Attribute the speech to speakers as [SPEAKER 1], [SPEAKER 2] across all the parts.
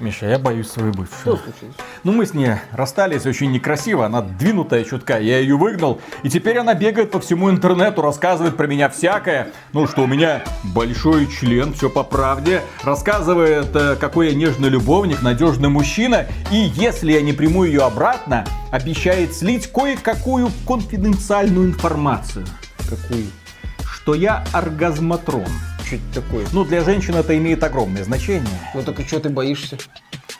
[SPEAKER 1] Миша, я боюсь свою бывшую.
[SPEAKER 2] Что случилось?
[SPEAKER 1] Ну, мы с ней расстались очень некрасиво, она двинутая чутка, я ее выгнал, и теперь она бегает по всему интернету, рассказывает про меня всякое. Ну, что у меня большой член, все по правде, рассказывает, э, какой я нежный любовник, надежный мужчина, и если я не приму ее обратно, обещает слить кое-какую конфиденциальную информацию.
[SPEAKER 2] Какую?
[SPEAKER 1] Что я оргазматрон.
[SPEAKER 2] Что это такое?
[SPEAKER 1] Ну, для женщин это имеет огромное значение.
[SPEAKER 2] Ну так и что ты боишься?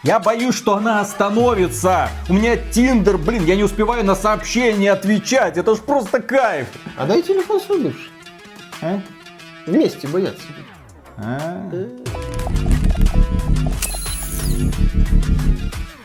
[SPEAKER 1] Я боюсь, что она остановится. У меня Тиндер, блин, я не успеваю на сообщения отвечать. Это ж просто кайф.
[SPEAKER 2] А дай телефон свой бывший.
[SPEAKER 1] А?
[SPEAKER 2] Вместе бояться.
[SPEAKER 1] А?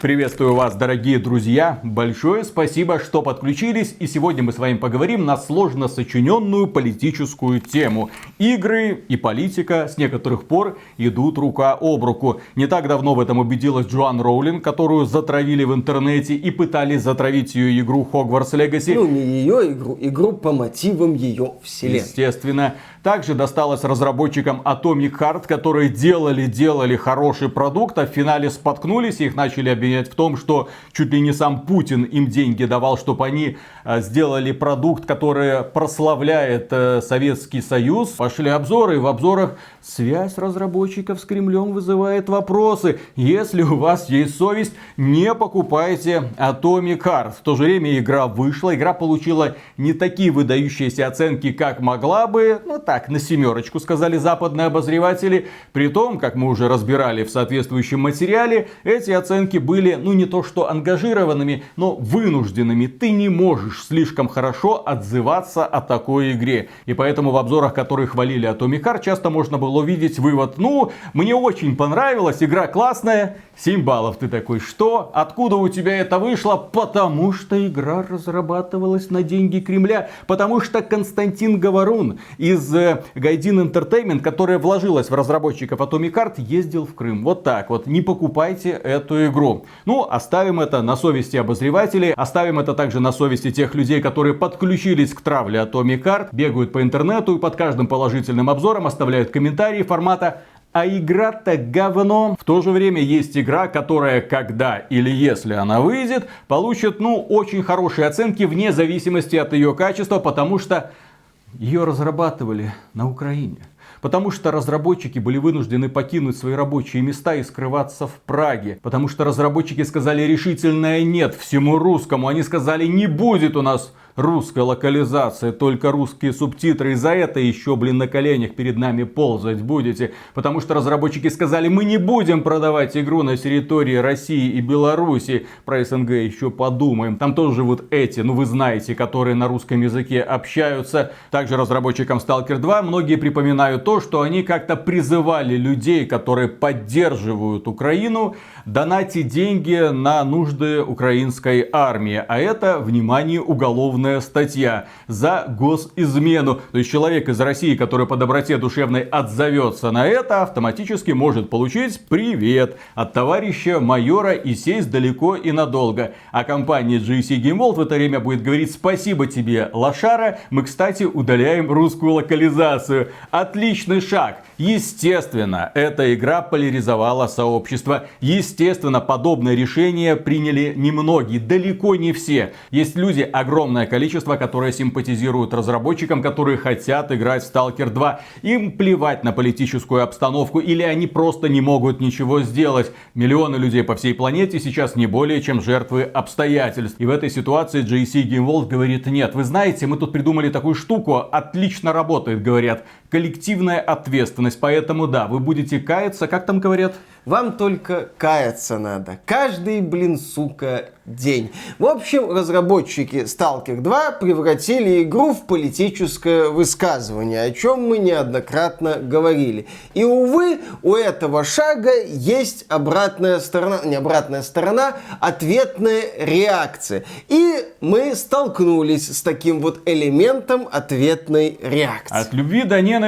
[SPEAKER 1] Приветствую вас, дорогие друзья. Большое спасибо, что подключились. И сегодня мы с вами поговорим на сложно сочиненную политическую тему. Игры и политика с некоторых пор идут рука об руку. Не так давно в этом убедилась Джоан Роулинг, которую затравили в интернете и пытались затравить ее игру Hogwarts Legacy.
[SPEAKER 2] Ну, не ее игру, игру по мотивам ее вселенной.
[SPEAKER 1] Естественно. Также досталось разработчикам Atomic Heart, которые делали-делали хороший продукт, а в финале споткнулись и их начали обвинять в том, что чуть ли не сам Путин им деньги давал, чтобы они э, сделали продукт, который прославляет э, Советский Союз. Пошли обзоры, и в обзорах связь разработчиков с Кремлем вызывает вопросы. Если у вас есть совесть, не покупайте Atomic Heart. В то же время игра вышла, игра получила не такие выдающиеся оценки, как могла бы, ну так, на семерочку, сказали западные обозреватели. При том, как мы уже разбирали в соответствующем материале, эти оценки были, ну не то что ангажированными, но вынужденными. Ты не можешь слишком хорошо отзываться о такой игре. И поэтому в обзорах, которые хвалили Atomic Heart, часто можно было увидеть вывод, ну, мне очень понравилась, игра классная, 7 баллов. Ты такой, что? Откуда у тебя это вышло? Потому что игра разрабатывалась на деньги Кремля. Потому что Константин Говорун из э, Гайдин Entertainment, которая вложилась в разработчиков Atomic Heart, ездил в Крым. Вот так вот. Не покупайте эту игру. Ну, оставим это на совести обозревателей. Оставим это также на совести тех людей, которые подключились к травле Atomic Heart, бегают по интернету и под каждым положительным обзором оставляют комментарии формата а игра-то говно. В то же время есть игра, которая, когда или если она выйдет, получит, ну, очень хорошие оценки вне зависимости от ее качества, потому что ее разрабатывали на Украине. Потому что разработчики были вынуждены покинуть свои рабочие места и скрываться в Праге. Потому что разработчики сказали решительное нет всему русскому. Они сказали не будет у нас русская локализация, только русские субтитры. И за это еще, блин, на коленях перед нами ползать будете. Потому что разработчики сказали, мы не будем продавать игру на территории России и Беларуси. Про СНГ еще подумаем. Там тоже живут эти, ну вы знаете, которые на русском языке общаются. Также разработчикам Stalker 2 многие припоминают то, что они как-то призывали людей, которые поддерживают Украину, донатить деньги на нужды украинской армии. А это, внимание, уголовная статья за госизмену. То есть человек из России, который по доброте душевной отзовется на это, автоматически может получить привет от товарища майора и сесть далеко и надолго. А компания GC Game World в это время будет говорить спасибо тебе, лошара. Мы, кстати, удаляем русскую локализацию. Отличный шаг. Естественно, эта игра поляризовала сообщество. Естественно, подобное решение приняли немногие, далеко не все. Есть люди, огромное количество, которые симпатизируют разработчикам, которые хотят играть в Stalker 2. Им плевать на политическую обстановку или они просто не могут ничего сделать. Миллионы людей по всей планете сейчас не более чем жертвы обстоятельств. И в этой ситуации JC Game World говорит, нет, вы знаете, мы тут придумали такую штуку, отлично работает, говорят, коллективная ответственность. Поэтому да, вы будете каяться, как там говорят?
[SPEAKER 2] Вам только каяться надо. Каждый, блин, сука, день. В общем, разработчики Stalker 2 превратили игру в политическое высказывание, о чем мы неоднократно говорили. И, увы, у этого шага есть обратная сторона, не обратная сторона, ответная реакция. И мы столкнулись с таким вот элементом ответной реакции.
[SPEAKER 1] От любви до ненависти,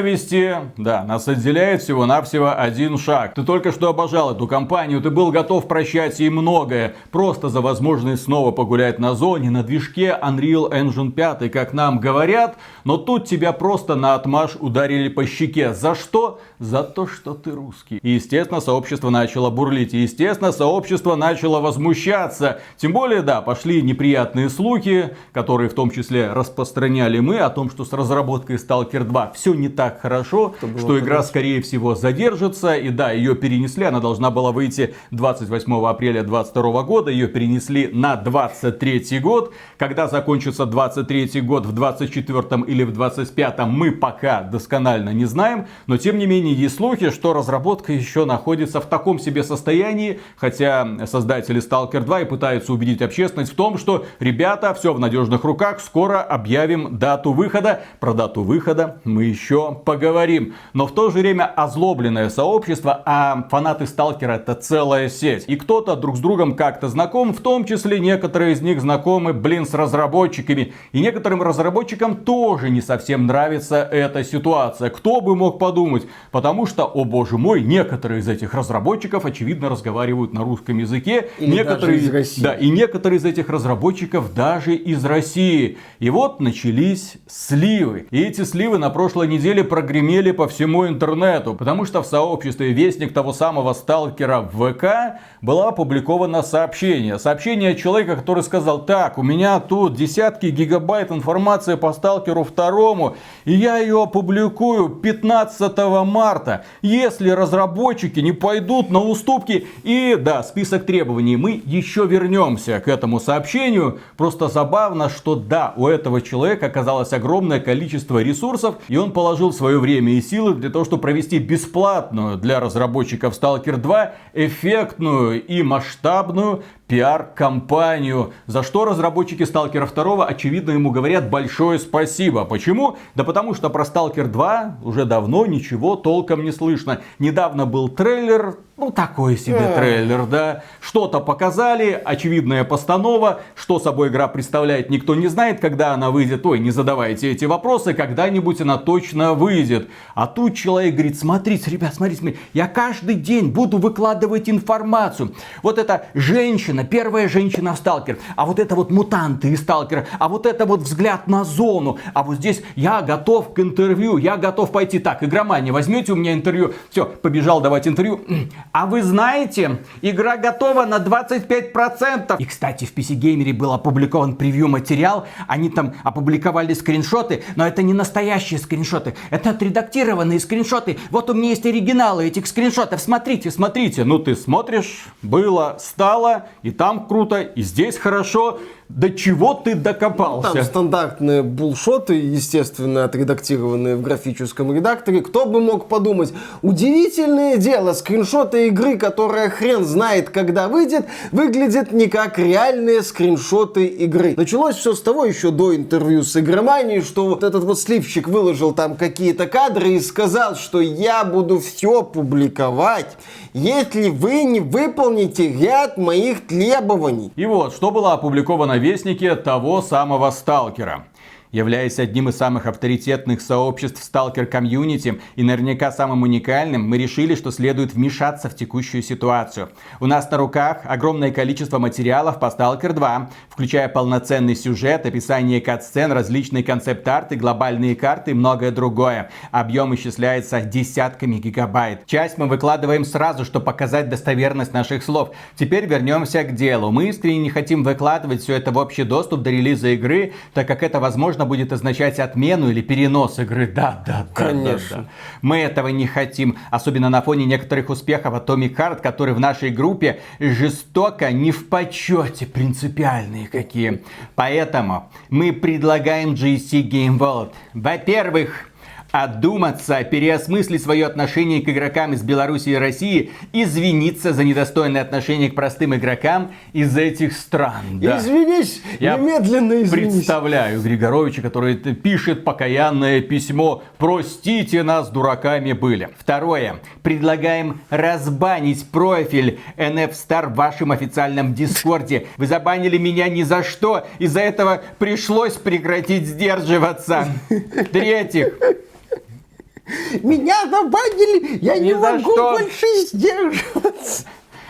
[SPEAKER 1] да, нас отделяет всего-навсего один шаг. Ты только что обожал эту компанию, ты был готов прощать ей многое, просто за возможность снова погулять на зоне на движке Unreal Engine 5, как нам говорят, но тут тебя просто на отмаш ударили по щеке. За что? За то, что ты русский. И, естественно, сообщество начало бурлить. И, естественно, сообщество начало возмущаться. Тем более, да, пошли неприятные слухи, которые в том числе распространяли мы, о том, что с разработкой Stalker 2 все не так хорошо, что, что игра, скорее всего, задержится. И да, ее перенесли, она должна была выйти 28 апреля 2022 года, ее перенесли на 23 год. Когда закончится 23 год, в 24 или в 25 мы пока досконально не знаем, но тем не менее есть слухи, что разработка еще находится в таком себе состоянии, хотя создатели Stalker 2 и пытаются убедить общественность в том, что ребята, все в надежных руках, скоро объявим дату выхода. Про дату выхода мы еще поговорим. Но в то же время озлобленное сообщество, а фанаты Сталкера это целая сеть. И кто-то друг с другом как-то знаком, в том числе некоторые из них знакомы, блин, с разработчиками. И некоторым разработчикам тоже не совсем нравится эта ситуация. Кто бы мог подумать? Потому что, о боже мой, некоторые из этих разработчиков, очевидно, разговаривают на русском языке.
[SPEAKER 2] Или
[SPEAKER 1] некоторые,
[SPEAKER 2] даже из России.
[SPEAKER 1] Да, и некоторые из этих разработчиков даже из России. И вот начались сливы. И эти сливы на прошлой неделе прогремели по всему интернету. Потому что в сообществе Вестник того самого сталкера в ВК было опубликовано сообщение. Сообщение человека, который сказал, так, у меня тут десятки гигабайт информации по сталкеру второму, и я ее опубликую 15 марта, если разработчики не пойдут на уступки. И да, список требований. Мы еще вернемся к этому сообщению. Просто забавно, что да, у этого человека оказалось огромное количество ресурсов, и он положил свое время и силы для того, чтобы провести бесплатную для разработчиков Stalker 2 эффектную и масштабную пиар-компанию, за что разработчики Сталкера 2 очевидно ему говорят большое спасибо. Почему? Да потому что про Сталкер 2 уже давно ничего толком не слышно. Недавно был трейлер, ну такой себе yeah. трейлер, да. Что-то показали, очевидная постанова, что собой игра представляет, никто не знает, когда она выйдет. Ой, не задавайте эти вопросы, когда-нибудь она точно выйдет. А тут человек говорит, смотрите, ребят, смотрите, смотрите, я каждый день буду выкладывать информацию. Вот эта женщина женщина, первая женщина в сталкер, а вот это вот мутанты и сталкеры, а вот это вот взгляд на зону, а вот здесь я готов к интервью, я готов пойти. Так, игромания, возьмете у меня интервью? Все, побежал давать интервью. А вы знаете, игра готова на 25%. И, кстати, в PC Gamer был опубликован превью материал, они там опубликовали скриншоты, но это не настоящие скриншоты, это отредактированные скриншоты. Вот у меня есть оригиналы этих скриншотов, смотрите, смотрите. Ну ты смотришь, было, стало, и там круто, и здесь хорошо. До чего ты докопался?
[SPEAKER 2] Там стандартные булшоты, естественно, отредактированные в графическом редакторе. Кто бы мог подумать? Удивительное дело, скриншоты игры, которая хрен знает, когда выйдет, выглядят не как реальные скриншоты игры. Началось все с того, еще до интервью с игроманией, что вот этот вот сливчик выложил там какие-то кадры и сказал, что я буду все публиковать, если вы не выполните ряд моих требований.
[SPEAKER 1] И вот, что было опубликовано на вестнике того самого сталкера. Являясь одним из самых авторитетных сообществ Stalker комьюнити и наверняка самым уникальным, мы решили, что следует вмешаться в текущую ситуацию. У нас на руках огромное количество материалов по Stalker 2, включая полноценный сюжет, описание кат-сцен, различные концепт-арты, глобальные карты и многое другое. Объем исчисляется десятками гигабайт. Часть мы выкладываем сразу, чтобы показать достоверность наших слов. Теперь вернемся к делу. Мы искренне не хотим выкладывать все это в общий доступ до релиза игры, так как это возможно возможно, будет означать отмену или перенос игры. Да, да, да.
[SPEAKER 2] Конечно.
[SPEAKER 1] Да, да. Мы этого не хотим. Особенно на фоне некоторых успехов Atomic Heart, которые в нашей группе жестоко не в почете, принципиальные какие. Поэтому мы предлагаем GC Game World. Во-первых, одуматься, переосмыслить свое отношение к игрокам из Беларуси и России, извиниться за недостойное отношение к простым игрокам из этих стран.
[SPEAKER 2] Да. Извинись, Я немедленно извинись.
[SPEAKER 1] представляю Григоровича, который пишет покаянное письмо «Простите нас, дураками были». Второе. Предлагаем разбанить профиль NF Star в вашем официальном дискорде. Вы забанили меня ни за что, из-за этого пришлось прекратить сдерживаться. В-третьих,
[SPEAKER 2] меня забанили, я не, не могу что. больше сдерживаться.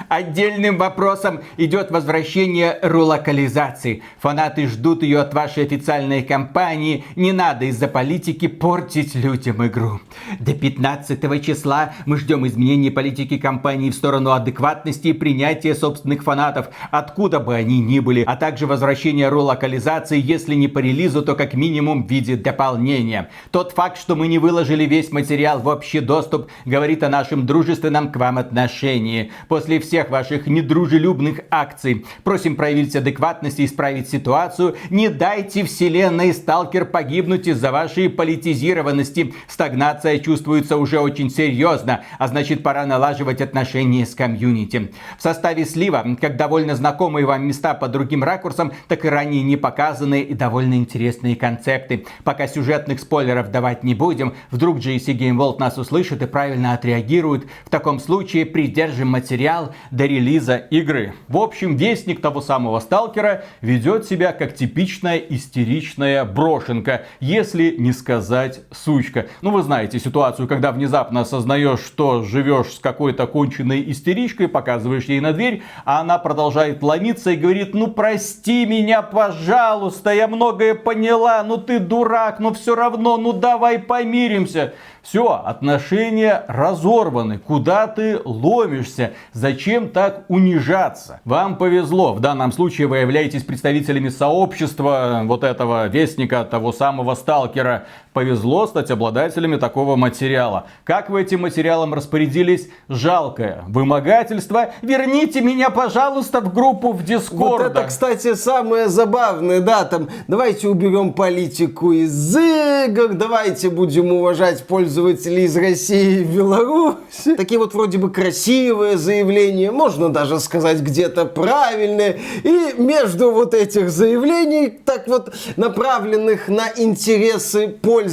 [SPEAKER 1] Отдельным вопросом идет возвращение рулокализации. Фанаты ждут ее от вашей официальной компании. Не надо из-за политики портить людям игру. До 15 числа мы ждем изменений политики компании в сторону адекватности и принятия собственных фанатов, откуда бы они ни были, а также возвращение рулокализации, если не по релизу, то как минимум в виде дополнения. Тот факт, что мы не выложили весь материал в общий доступ, говорит о нашем дружественном к вам отношении. После всех ваших недружелюбных акций просим проявить адекватность и исправить ситуацию. Не дайте вселенной Сталкер погибнуть из-за вашей политизированности. Стагнация чувствуется уже очень серьезно, а значит пора налаживать отношения с комьюнити. В составе слива, как довольно знакомые вам места по другим ракурсам, так и ранее не показанные и довольно интересные концепты. Пока сюжетных спойлеров давать не будем, вдруг GSC Game World нас услышит и правильно отреагирует. В таком случае придержим материал до релиза игры. В общем, вестник того самого сталкера ведет себя как типичная истеричная брошенка, если не сказать сучка. Ну, вы знаете ситуацию, когда внезапно осознаешь, что живешь с какой-то конченной истеричкой, показываешь ей на дверь, а она продолжает ломиться и говорит, ну прости меня, пожалуйста, я многое поняла, ну ты дурак, но все равно, ну давай помиримся. Все, отношения разорваны. Куда ты ломишься? Зачем так унижаться? Вам повезло. В данном случае вы являетесь представителями сообщества вот этого вестника, того самого сталкера. Повезло стать обладателями такого материала. Как вы этим материалом распорядились? Жалкое вымогательство. Верните меня, пожалуйста, в группу в Дискорд.
[SPEAKER 2] Вот это, кстати, самое забавное, да, там, давайте уберем политику из игр, давайте будем уважать пользователей из России и Беларуси. Такие вот вроде бы красивые заявления, можно даже сказать где-то правильные. И между вот этих заявлений, так вот направленных на интересы пользователей,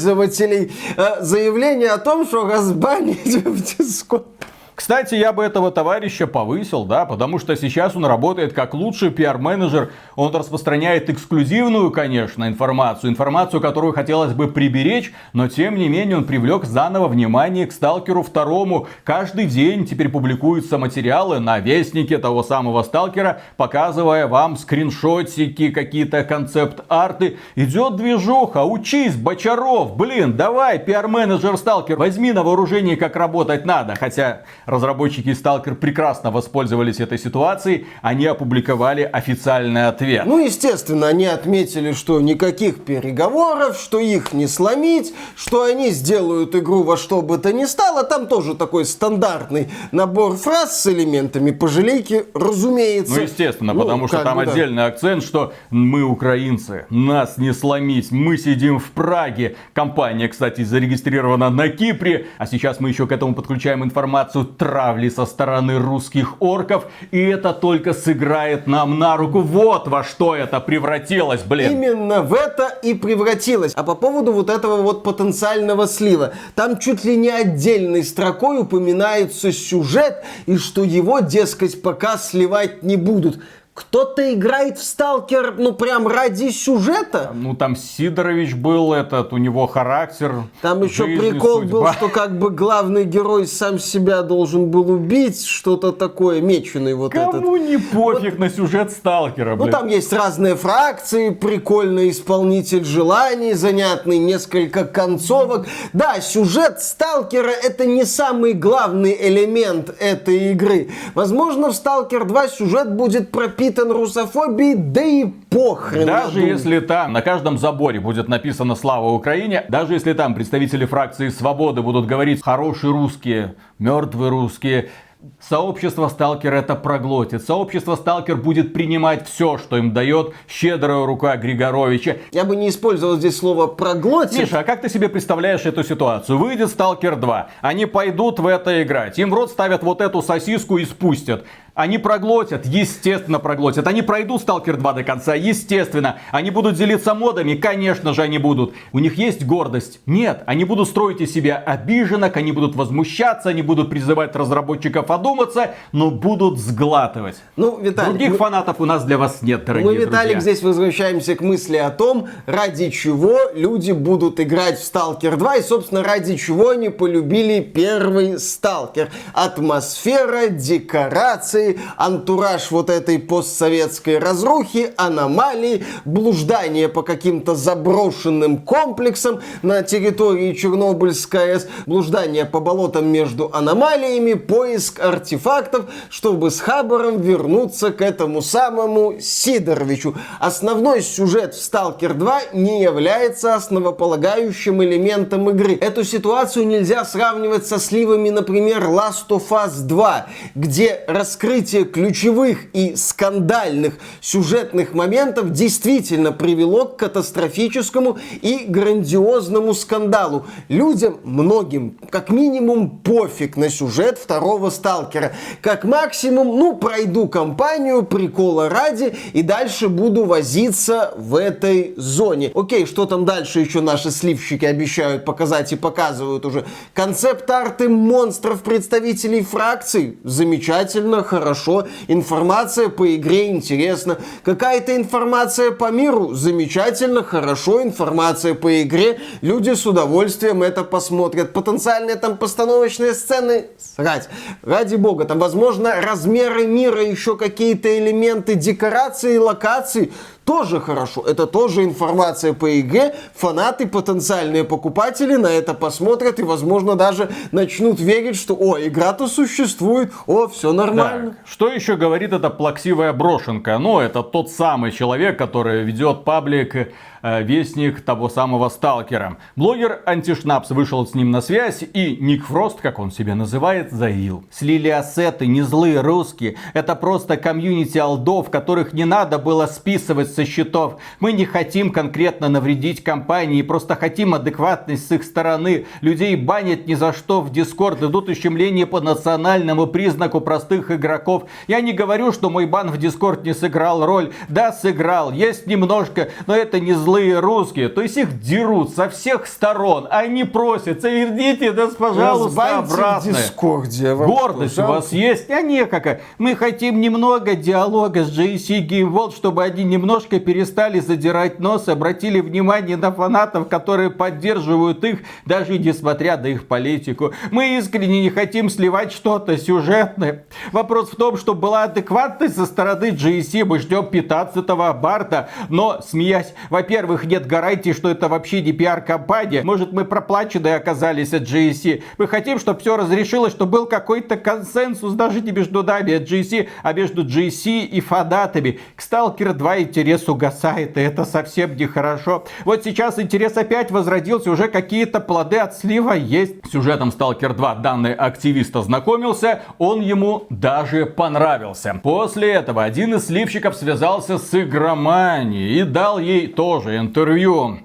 [SPEAKER 2] э, заявление о том, что разбанить в Дискорд.
[SPEAKER 1] Кстати, я бы этого товарища повысил, да, потому что сейчас он работает как лучший пиар-менеджер. Он распространяет эксклюзивную, конечно, информацию, информацию, которую хотелось бы приберечь, но тем не менее он привлек заново внимание к Сталкеру второму. Каждый день теперь публикуются материалы на Вестнике того самого Сталкера, показывая вам скриншотики, какие-то концепт-арты. Идет движуха, учись, Бочаров, блин, давай, пиар-менеджер Сталкер, возьми на вооружение, как работать надо. Хотя разработчики Stalker прекрасно воспользовались этой ситуацией, они опубликовали официальный ответ.
[SPEAKER 2] Ну, естественно, они отметили, что никаких переговоров, что их не сломить, что они сделают игру во что бы то ни стало. Там тоже такой стандартный набор фраз с элементами пожалейки, разумеется.
[SPEAKER 1] Ну, естественно, ну, потому что там бы, отдельный да. акцент, что мы украинцы, нас не сломить, мы сидим в Праге. Компания, кстати, зарегистрирована на Кипре, а сейчас мы еще к этому подключаем информацию травли со стороны русских орков, и это только сыграет нам на руку. Вот во что это превратилось, блин.
[SPEAKER 2] Именно в это и превратилось. А по поводу вот этого вот потенциального слива, там чуть ли не отдельной строкой упоминается сюжет, и что его, дескать, пока сливать не будут. Кто-то играет в Сталкер, ну прям ради сюжета.
[SPEAKER 1] Ну там Сидорович был этот, у него характер.
[SPEAKER 2] Там еще жизнь, прикол судьба. был, что как бы главный герой сам себя должен был убить, что-то такое, меченый вот
[SPEAKER 1] Кому
[SPEAKER 2] этот.
[SPEAKER 1] Кому не пофиг вот. на сюжет Сталкера,
[SPEAKER 2] блин. Ну там есть разные фракции, прикольный исполнитель желаний, занятный несколько концовок. Да, сюжет Сталкера это не самый главный элемент этой игры. Возможно в Сталкер 2 сюжет будет прописан пропитан русофобией, да и похрен.
[SPEAKER 1] Даже если там на каждом заборе будет написано «Слава Украине», даже если там представители фракции «Свободы» будут говорить «хорошие русские», «мертвые русские», Сообщество Сталкер это проглотит. Сообщество Сталкер будет принимать все, что им дает щедрая рука Григоровича.
[SPEAKER 2] Я бы не использовал здесь слово проглотит.
[SPEAKER 1] Миша, а как ты себе представляешь эту ситуацию? Выйдет Сталкер 2, они пойдут в это играть, им в рот ставят вот эту сосиску и спустят. Они проглотят, естественно проглотят. Они пройдут Сталкер 2 до конца, естественно. Они будут делиться модами, конечно же они будут. У них есть гордость? Нет. Они будут строить из себя обиженок, они будут возмущаться, они будут призывать разработчиков одуматься, но будут сглатывать. Ну, Виталик, Других мы... фанатов у нас для вас нет, дорогие
[SPEAKER 2] Мы, Виталик,
[SPEAKER 1] друзья.
[SPEAKER 2] здесь возвращаемся к мысли о том, ради чего люди будут играть в Сталкер 2 и, собственно, ради чего они полюбили первый Сталкер. Атмосфера, декорации, мутации, антураж вот этой постсоветской разрухи, аномалии, блуждание по каким-то заброшенным комплексам на территории Чернобыльской АЭС, блуждание по болотам между аномалиями, поиск артефактов, чтобы с Хабаром вернуться к этому самому Сидоровичу. Основной сюжет в Сталкер 2 не является основополагающим элементом игры. Эту ситуацию нельзя сравнивать со сливами, например, Last of Us 2, где раскрытие ключевых и скандальных сюжетных моментов действительно привело к катастрофическому и грандиозному скандалу. Людям, многим, как минимум, пофиг на сюжет второго Сталкера. Как максимум, ну, пройду кампанию, прикола ради, и дальше буду возиться в этой зоне. Окей, что там дальше еще наши сливщики обещают показать и показывают уже? Концепт-арты монстров представителей фракций. Замечательно, хорошо. Информация по игре интересна. Какая-то информация по миру. Замечательно, хорошо. Информация по игре. Люди с удовольствием это посмотрят. Потенциальные там постановочные сцены. Срать. Ради бога, там, возможно, размеры мира, еще какие-то элементы декорации, локаций тоже хорошо. Это тоже информация по игре. Фанаты, потенциальные покупатели на это посмотрят и, возможно, даже начнут верить, что, о, игра-то существует, о, все нормально.
[SPEAKER 1] Да. Что еще говорит эта плаксивая брошенка? Ну, это тот самый человек, который ведет паблик вестник того самого сталкера. Блогер Антишнапс вышел с ним на связь и Ник Фрост, как он себя называет, заявил. Слили ассеты, не злые русские. Это просто комьюнити алдов, которых не надо было списывать со счетов. Мы не хотим конкретно навредить компании, просто хотим адекватность с их стороны. Людей банят ни за что в Дискорд, идут ущемления по национальному признаку простых игроков. Я не говорю, что мой бан в Дискорд не сыграл роль. Да, сыграл, есть немножко, но это не зло злые русские, то есть их дерут со всех сторон. Они просятся, пустите нас, пожалуйста, обратно.
[SPEAKER 2] в Дискорде.
[SPEAKER 1] Гордость у вас есть? А не какая. Мы хотим немного диалога с Game World, чтобы они немножко перестали задирать нос, обратили внимание на фанатов, которые поддерживают их, даже несмотря на их политику. Мы искренне не хотим сливать что-то сюжетное. Вопрос в том, что была адекватность со стороны GSC, мы ждем 15-го барта, но смеясь, во-первых, во-первых, нет гарантии, что это вообще не пиар-компания. Может, мы проплаченные оказались от GSC. Мы хотим, чтобы все разрешилось, чтобы был какой-то консенсус даже не между нами от GSC, а между GSC и фанатами. К Stalker 2 интерес угасает, и это совсем нехорошо. Вот сейчас интерес опять возродился, уже какие-то плоды от слива есть. Сюжетом Stalker 2 данный активист ознакомился, он ему даже понравился. После этого один из сливщиков связался с игроманией и дал ей тоже интервью.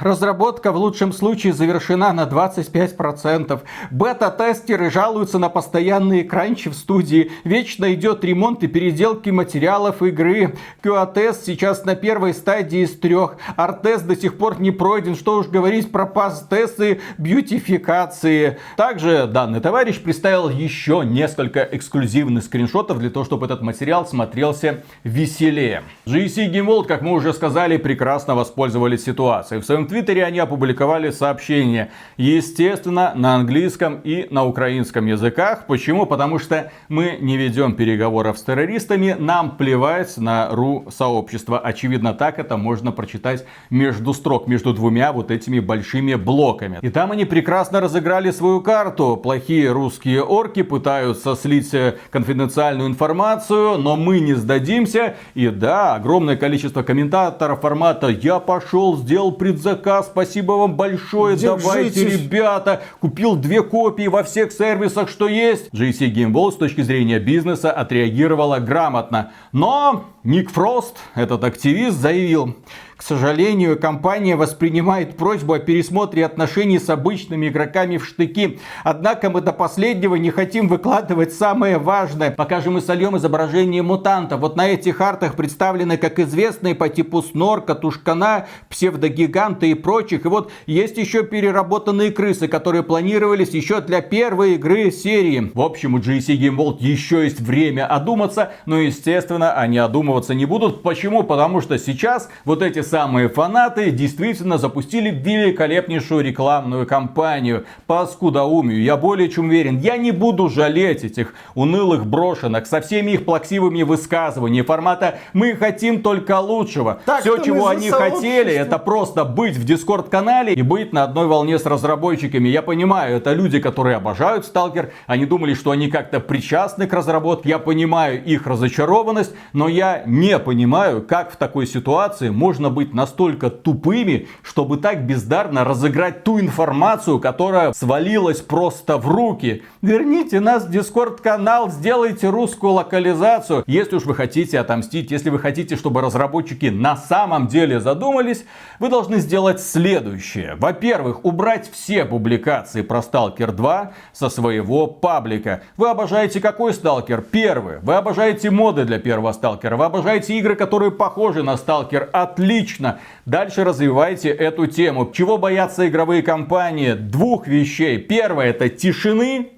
[SPEAKER 1] Разработка в лучшем случае завершена на 25%. Бета-тестеры жалуются на постоянные кранчи в студии. Вечно идет ремонт и переделки материалов игры. QA-тест сейчас на первой стадии из трех. Арт-тест до сих пор не пройден. Что уж говорить про пас-тесты, бьютификации. Также данный товарищ представил еще несколько эксклюзивных скриншотов для того, чтобы этот материал смотрелся веселее. GC Game World, как мы уже сказали, прекрасно воспользовались ситуацией информации. В своем твиттере они опубликовали сообщение, естественно, на английском и на украинском языках. Почему? Потому что мы не ведем переговоров с террористами, нам плевать на ру сообщество. Очевидно, так это можно прочитать между строк, между двумя вот этими большими блоками. И там они прекрасно разыграли свою карту. Плохие русские орки пытаются слить конфиденциальную информацию, но мы не сдадимся. И да, огромное количество комментаторов формата «Я пошел, сделал предзаказ, спасибо вам большое, Держитесь. давайте, ребята. Купил две копии во всех сервисах, что есть. GC Game World с точки зрения бизнеса отреагировала грамотно. Но Ник Фрост, этот активист, заявил, к сожалению, компания воспринимает просьбу о пересмотре отношений с обычными игроками в штыки. Однако мы до последнего не хотим выкладывать самое важное. Пока же мы сольем изображение мутанта. Вот на этих артах представлены как известные по типу Снорка, Тушкана, псевдогиганта и прочих. И вот есть еще переработанные крысы, которые планировались еще для первой игры серии. В общем, у GC Game World еще есть время одуматься, но естественно они одумываться не будут. Почему? Потому что сейчас вот эти самые фанаты действительно запустили великолепнейшую рекламную кампанию по скудоумию. Я более чем уверен, я не буду жалеть этих унылых брошенок со всеми их плаксивыми высказываниями формата «мы хотим только лучшего». Так, Все, чего они хотели, это просто быть в дискорд-канале и быть на одной волне с разработчиками. Я понимаю, это люди, которые обожают Сталкер, они думали, что они как-то причастны к разработке. Я понимаю их разочарованность, но я не понимаю, как в такой ситуации можно быть настолько тупыми, чтобы так бездарно разыграть ту информацию, которая свалилась просто в руки. Верните нас в дискорд-канал, сделайте русскую локализацию. Если уж вы хотите отомстить, если вы хотите, чтобы разработчики на самом деле задумались, вы должны сделать следующее. Во-первых, убрать все публикации про Stalker 2 со своего паблика. Вы обожаете какой Stalker? Первый. Вы обожаете моды для первого Stalker. Вы обожаете игры, которые похожи на Stalker. Отлично. Дальше развивайте эту тему. Чего боятся игровые компании? Двух вещей. Первое это тишины,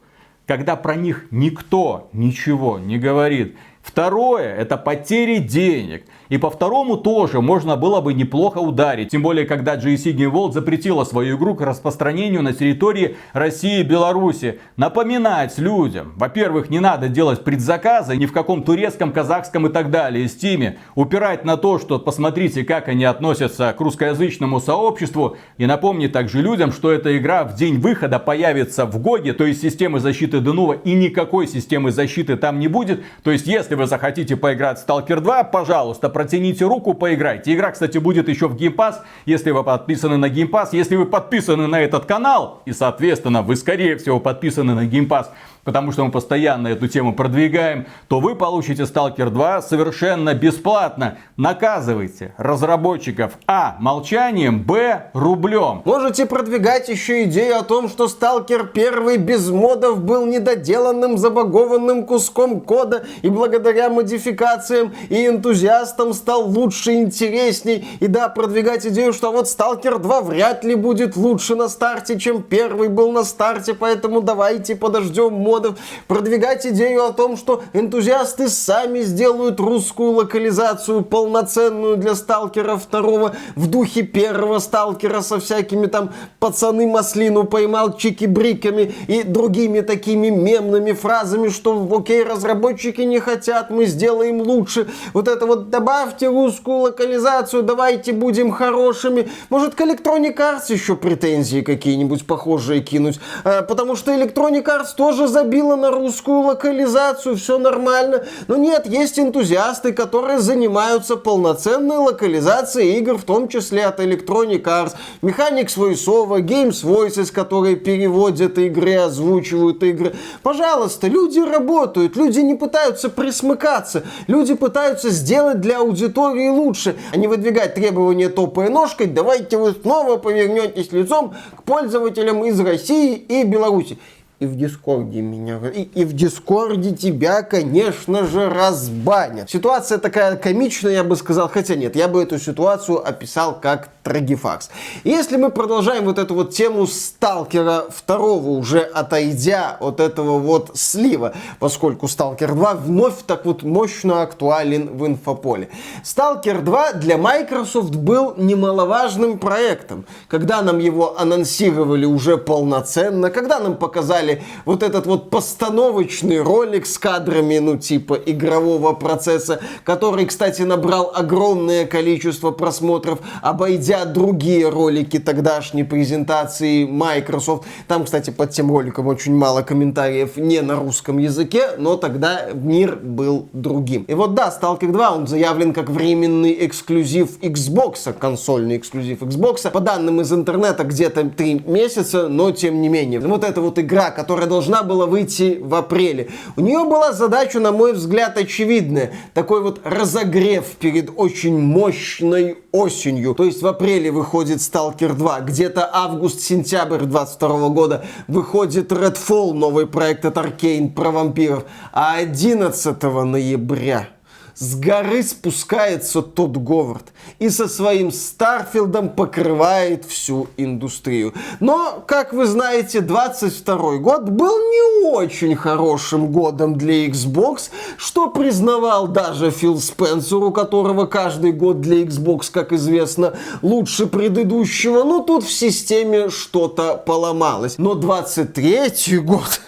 [SPEAKER 1] когда про них никто ничего не говорит. Второе это потери денег. И по второму тоже можно было бы неплохо ударить. Тем более, когда GSC Game World запретила свою игру к распространению на территории России и Беларуси. Напоминать людям. Во-первых, не надо делать предзаказы ни в каком турецком, казахском и так далее стиме. Упирать на то, что посмотрите, как они относятся к русскоязычному сообществу. И напомни также людям, что эта игра в день выхода появится в ГОГе, то есть системы защиты Денува, и никакой системы защиты там не будет. То есть, если вы захотите поиграть в Stalker 2, пожалуйста, протяните руку, поиграйте. Игра, кстати, будет еще в Game Pass, если вы подписаны на Game Pass. Если вы подписаны на этот канал, и, соответственно, вы, скорее всего, подписаны на Game Pass, потому что мы постоянно эту тему продвигаем, то вы получите Stalker 2 совершенно бесплатно. Наказывайте разработчиков А. Молчанием, Б. Рублем.
[SPEAKER 2] Можете продвигать еще идею о том, что Stalker 1 без модов был недоделанным, забагованным куском кода и благодаря модификациям и энтузиастам стал лучше, интересней. И да, продвигать идею, что вот Stalker 2 вряд ли будет лучше на старте, чем первый был на старте, поэтому давайте подождем модов, продвигать идею о том, что энтузиасты сами сделают русскую локализацию полноценную для Сталкера второго в духе первого Сталкера со всякими там пацаны маслину поймал чики-бриками и другими такими мемными фразами, что окей, разработчики не хотят, мы сделаем лучше. Вот это вот добавьте русскую локализацию, давайте будем хорошими. Может к Electronic Arts еще претензии какие-нибудь похожие кинуть, а, потому что Electronic Arts тоже за забила на русскую локализацию, все нормально. Но нет, есть энтузиасты, которые занимаются полноценной локализацией игр, в том числе от Electronic Arts, Mechanics Voiceover, GamesVoice, которые переводят игры, озвучивают игры. Пожалуйста, люди работают, люди не пытаются пресмыкаться, люди пытаются сделать для аудитории лучше, а не выдвигать требования топая ножкой, давайте вы снова повернетесь лицом к пользователям из России и Беларуси и в Дискорде меня... И, и в Дискорде тебя, конечно же, разбанят. Ситуация такая комичная, я бы сказал. Хотя нет, я бы эту ситуацию описал как трагифарс. Если мы продолжаем вот эту вот тему Сталкера второго, уже отойдя от этого вот слива, поскольку Сталкер 2 вновь так вот мощно актуален в инфополе. Сталкер 2 для Microsoft был немаловажным проектом. Когда нам его анонсировали уже полноценно, когда нам показали вот этот вот постановочный ролик с кадрами, ну, типа игрового процесса, который, кстати, набрал огромное количество просмотров, обойдя другие ролики тогдашней презентации Microsoft. Там, кстати, под тем роликом очень мало комментариев не на русском языке, но тогда мир был другим. И вот да, Stalker 2, он заявлен как временный эксклюзив Xbox, консольный эксклюзив Xbox. По данным из интернета, где-то 3 месяца, но тем не менее. Вот эта вот игра, которая должна была выйти в апреле. У нее была задача, на мой взгляд, очевидная. Такой вот разогрев перед очень мощной осенью. То есть в апреле выходит Stalker 2, где-то август-сентябрь 22 года выходит Redfall, новый проект от Arkane про вампиров, а 11 ноября с горы спускается тот Говард и со своим Старфилдом покрывает всю индустрию. Но, как вы знаете, 22 год был не очень хорошим годом для Xbox, что признавал даже Фил Спенсер, у которого каждый год для Xbox, как известно, лучше предыдущего. Но тут в системе что-то поломалось. Но 23 год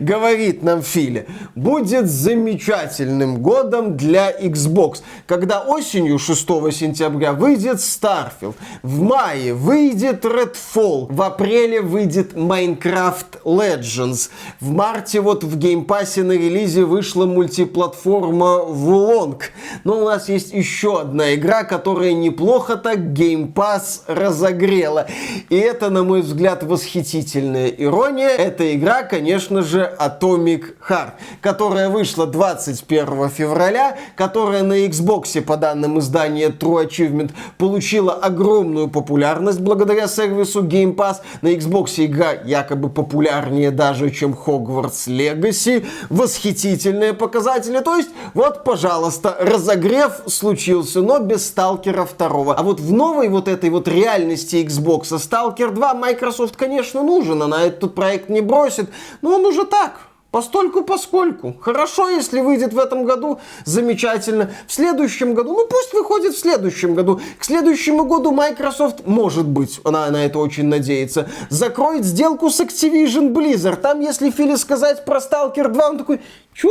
[SPEAKER 2] говорит нам Филя, будет замечательным годом для Xbox, когда осенью 6 сентября выйдет Starfield, в мае выйдет Redfall, в апреле выйдет Minecraft Legends, в марте вот в Game Pass е на релизе вышла мультиплатформа Wo Long, но у нас есть еще одна игра, которая неплохо так нас разогрела, и это, на мой взгляд, восхитительная ирония, эта игра, конечно, конечно же, Atomic Heart, которая вышла 21 февраля, которая на Xbox, по данным издания True Achievement, получила огромную популярность благодаря сервису Game Pass. На Xbox игра якобы популярнее даже, чем Hogwarts Legacy. Восхитительные показатели. То есть, вот, пожалуйста, разогрев случился, но без Сталкера 2. А вот в новой вот этой вот реальности Xbox Stalker 2 Microsoft, конечно, нужен. Она этот проект не бросит, но он уже так. Постольку поскольку. Хорошо, если выйдет в этом году, замечательно. В следующем году, ну пусть выходит в следующем году. К следующему году Microsoft, может быть, она на это очень надеется, закроет сделку с Activision Blizzard. Там, если Фили сказать про Stalker 2, он такой, чё?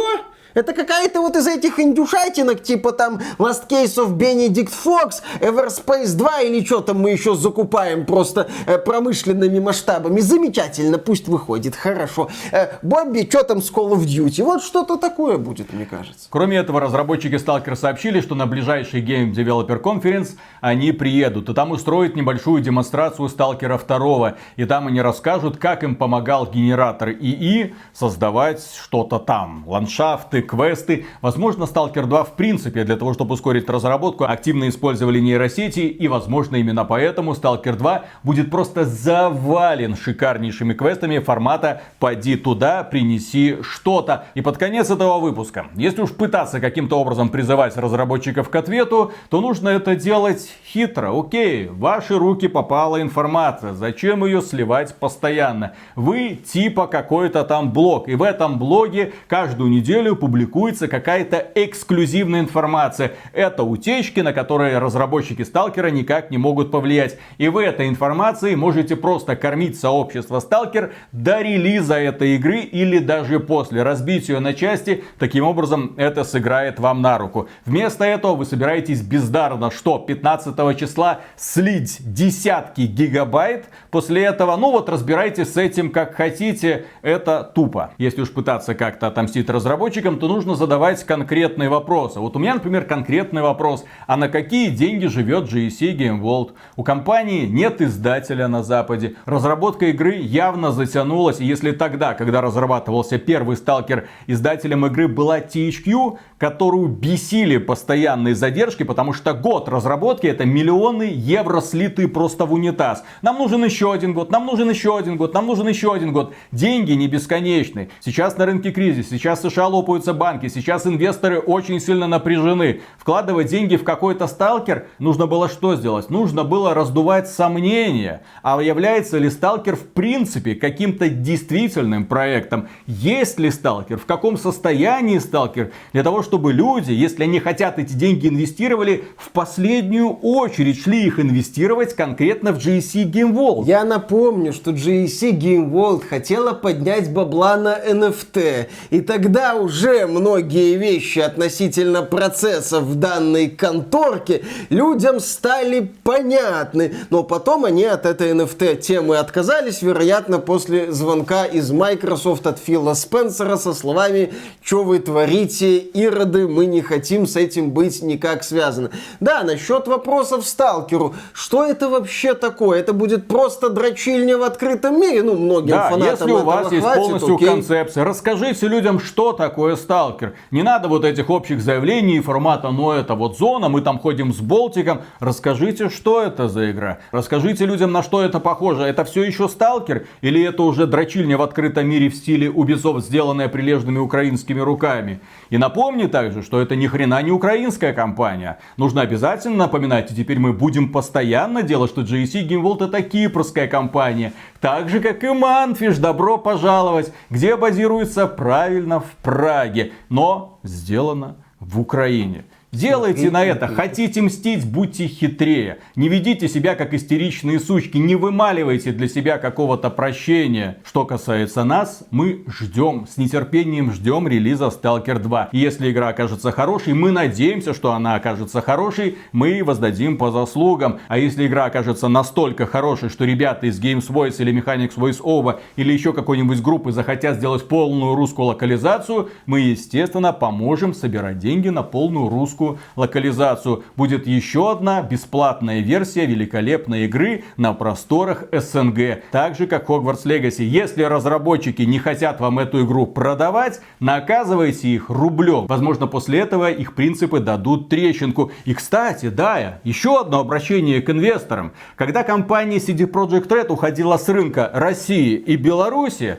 [SPEAKER 2] Это какая-то вот из этих индюшатинок, типа там Last Case of Benedict Fox, Everspace 2 или что там мы еще закупаем просто э, промышленными масштабами. Замечательно, пусть выходит, хорошо. Э, Бобби, что там с Call of Duty? Вот что-то такое будет, мне кажется.
[SPEAKER 1] Кроме этого, разработчики Stalker сообщили, что на ближайший Game Developer Conference они приедут, и там устроят небольшую демонстрацию Stalker 2, и там они расскажут, как им помогал генератор ИИ создавать что-то там. Ландшафты, квесты. Возможно, Stalker 2 в принципе для того, чтобы ускорить разработку, активно использовали нейросети. И, возможно, именно поэтому Stalker 2 будет просто завален шикарнейшими квестами формата «Пойди туда, принеси что-то». И под конец этого выпуска, если уж пытаться каким-то образом призывать разработчиков к ответу, то нужно это делать хитро. Окей, в ваши руки попала информация. Зачем ее сливать постоянно? Вы типа какой-то там блог. И в этом блоге каждую неделю публикуете публикуется какая-то эксклюзивная информация. Это утечки, на которые разработчики Сталкера никак не могут повлиять. И вы этой информацией можете просто кормить сообщество Сталкер до релиза этой игры или даже после. Разбить ее на части, таким образом это сыграет вам на руку. Вместо этого вы собираетесь бездарно, что 15 числа слить десятки гигабайт. После этого, ну вот разбирайтесь с этим как хотите, это тупо. Если уж пытаться как-то отомстить разработчикам, то нужно задавать конкретные вопросы. Вот у меня, например, конкретный вопрос. А на какие деньги живет GSC Game World? У компании нет издателя на Западе. Разработка игры явно затянулась. И если тогда, когда разрабатывался первый сталкер, издателем игры была THQ, которую бесили постоянные задержки, потому что год разработки это миллионы евро слитые просто в унитаз. Нам нужен еще один год, нам нужен еще один год, нам нужен еще один год. Деньги не бесконечны. Сейчас на рынке кризис, сейчас США лопаются банки, сейчас инвесторы очень сильно напряжены. Вкладывать деньги в какой-то сталкер нужно было что сделать? Нужно было раздувать сомнения. А является ли сталкер в принципе каким-то действительным проектом? Есть ли сталкер? В каком состоянии сталкер? Для того, чтобы люди, если они хотят эти деньги инвестировали, в последнюю очередь шли их инвестировать конкретно в GSC Game World.
[SPEAKER 2] Я напомню, что GSC Game World хотела поднять бабла на NFT. И тогда уже многие вещи относительно процессов в данной конторке людям стали понятны. Но потом они от этой NFT темы отказались, вероятно, после звонка из Microsoft от Фила Спенсера со словами «Что вы творите, ироды, мы не хотим с этим быть никак связаны». Да, насчет вопросов Сталкеру. Что это вообще такое? Это будет просто дрочильня в открытом мире? Ну, многим
[SPEAKER 1] да,
[SPEAKER 2] фанатам
[SPEAKER 1] если у вас есть
[SPEAKER 2] хватит,
[SPEAKER 1] полностью
[SPEAKER 2] окей.
[SPEAKER 1] концепция, расскажите людям, что такое Сталкер. Не надо вот этих общих заявлений формата, но это вот зона, мы там ходим с Болтиком. Расскажите, что это за игра? Расскажите людям, на что это похоже. Это все еще Сталкер? Или это уже дрочильня в открытом мире в стиле Ubisoft, сделанная прилежными украинскими руками? И напомни также, что это ни хрена не украинская компания. Нужно обязательно напоминать, и теперь мы будем постоянно делать, что GSC Game World это кипрская компания. Так же, как и Манфиш, добро пожаловать, где базируется правильно в Праге, но сделано в Украине. Делайте на это. Хотите мстить, будьте хитрее. Не ведите себя как истеричные сучки. Не вымаливайте для себя какого-то прощения. Что касается нас, мы ждем, с нетерпением ждем релиза Stalker 2. И если игра окажется хорошей, мы надеемся, что она окажется хорошей, мы воздадим по заслугам. А если игра окажется настолько хорошей, что ребята из Games Voice или Mechanics Voice Over или еще какой-нибудь группы захотят сделать полную русскую локализацию, мы, естественно, поможем собирать деньги на полную русскую русскую локализацию. Будет еще одна бесплатная версия великолепной игры на просторах СНГ. Так же как Hogwarts Legacy. Если разработчики не хотят вам эту игру продавать, наказывайте их рублем. Возможно, после этого их принципы дадут трещинку. И, кстати, да, еще одно обращение к инвесторам. Когда компания CD Projekt Red уходила с рынка России и Беларуси,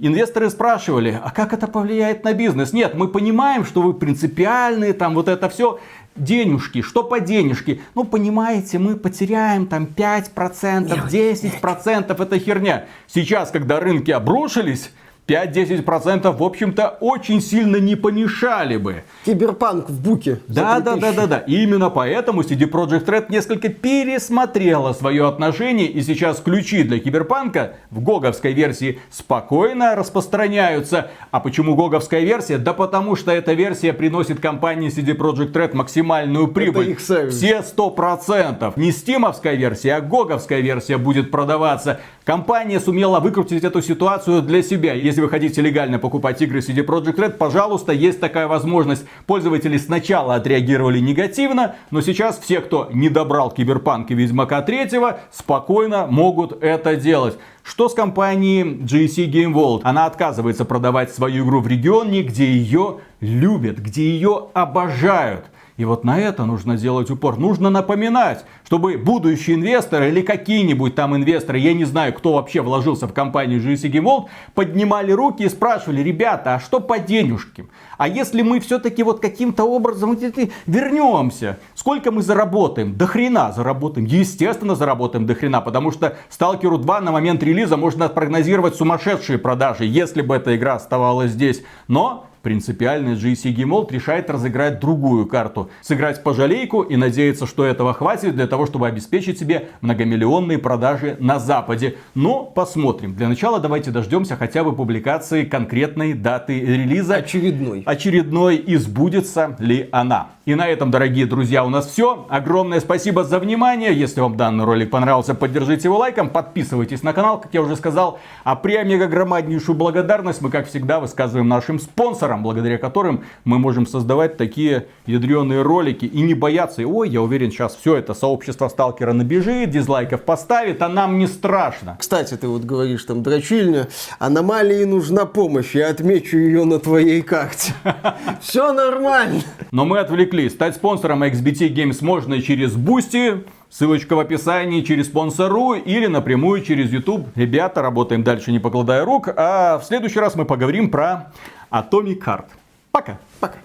[SPEAKER 1] Инвесторы спрашивали, а как это повлияет на бизнес? Нет, мы понимаем, что вы принципиальные, там вот это все. Денежки, что по денежке? Ну, понимаете, мы потеряем там 5%, 10%, это херня. Сейчас, когда рынки обрушились, 5-10% в общем-то очень сильно не помешали бы.
[SPEAKER 2] Киберпанк в буке.
[SPEAKER 1] Да, да, да, да, да. И именно поэтому CD Projekt Red несколько пересмотрела свое отношение и сейчас ключи для Киберпанка в гоговской версии спокойно распространяются. А почему гоговская версия? Да потому что эта версия приносит компании CD Projekt Red максимальную прибыль. Все 100%. Не стимовская версия, а гоговская версия будет продаваться. Компания сумела выкрутить эту ситуацию для себя. Если вы хотите легально покупать игры CD Projekt Red, пожалуйста, есть такая возможность. Пользователи сначала отреагировали негативно, но сейчас все, кто не добрал Киберпанк и Ведьмака 3, спокойно могут это делать. Что с компанией GSC Game World? Она отказывается продавать свою игру в регионе, где ее любят, где ее обожают. И вот на это нужно делать упор. Нужно напоминать, чтобы будущие инвесторы или какие-нибудь там инвесторы, я не знаю, кто вообще вложился в компанию GSC Game поднимали руки и спрашивали, ребята, а что по денежке? А если мы все-таки вот каким-то образом вернемся, сколько мы заработаем? До хрена заработаем. Естественно, заработаем до хрена, потому что Сталкеру 2 на момент релиза можно прогнозировать сумасшедшие продажи, если бы эта игра оставалась здесь. Но Принципиально GC Game решает разыграть другую карту. Сыграть по жалейку и надеяться, что этого хватит для того, чтобы обеспечить себе многомиллионные продажи на Западе. Но посмотрим. Для начала давайте дождемся хотя бы публикации конкретной даты релиза.
[SPEAKER 2] Очередной.
[SPEAKER 1] Очередной и сбудется ли она. И на этом, дорогие друзья, у нас все. Огромное спасибо за внимание. Если вам данный ролик понравился, поддержите его лайком, подписывайтесь на канал, как я уже сказал. А при мега громаднейшую благодарность мы, как всегда, высказываем нашим спонсорам, благодаря которым мы можем создавать такие ядреные ролики и не бояться. Ой, я уверен, сейчас все это сообщество сталкера набежит, дизлайков поставит, а нам не страшно.
[SPEAKER 2] Кстати, ты вот говоришь там дрочильня, аномалии нужна помощь, я отмечу ее на твоей карте. Все нормально.
[SPEAKER 1] Но мы отвлеклись отвлеклись. Стать спонсором XBT Games можно через Boosty, ссылочка в описании, через спонсору или напрямую через YouTube. Ребята, работаем дальше не покладая рук. А в следующий раз мы поговорим про Atomic Heart. Пока.
[SPEAKER 2] Пока.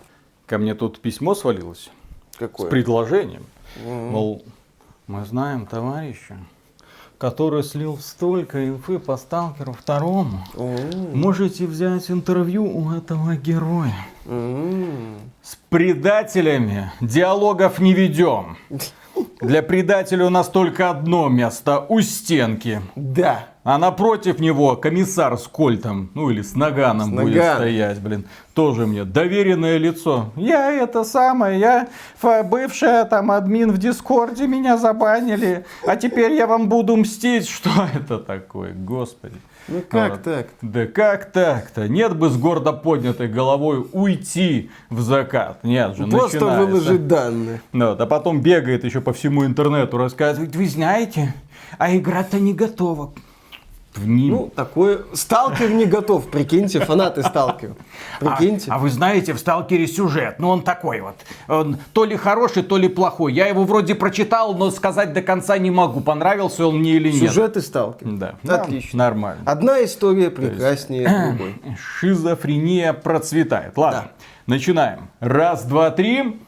[SPEAKER 1] Ко мне тут письмо свалилось.
[SPEAKER 2] Какое?
[SPEAKER 1] С предложением. Mm-hmm. Мол, мы знаем товарища, который слил столько инфы по сталкеру второму. Mm-hmm. Можете взять интервью у этого героя. Mm-hmm. С предателями диалогов не ведем. Для предателя у нас только одно место у стенки.
[SPEAKER 2] Да.
[SPEAKER 1] А напротив него комиссар с кольтом, ну или с наганом с будет наган. стоять, блин. Тоже мне доверенное лицо. Я это самое, я бывшая там админ в Дискорде, меня забанили. А теперь я вам буду мстить. Что это такое, господи.
[SPEAKER 2] Ну как вот. так?
[SPEAKER 1] Да как так-то? Нет бы с гордо поднятой головой уйти в закат. Нет же,
[SPEAKER 2] Просто начинается. выложить данные.
[SPEAKER 1] Вот, а потом бегает еще по всему интернету, рассказывает, вы знаете, а игра-то не готова.
[SPEAKER 2] Ну, такое... Сталкер не готов, прикиньте, фанаты Сталкер. Прикиньте.
[SPEAKER 1] А, а вы знаете, в Сталкере сюжет, ну он такой вот, он то ли хороший, то ли плохой. Я его вроде прочитал, но сказать до конца не могу, понравился он мне или нет.
[SPEAKER 2] Сюжеты Сталкер.
[SPEAKER 1] Да.
[SPEAKER 2] Отлично.
[SPEAKER 1] Нормально.
[SPEAKER 2] Одна история прекраснее другой.
[SPEAKER 1] Шизофрения процветает. Ладно, начинаем. Раз, два, три.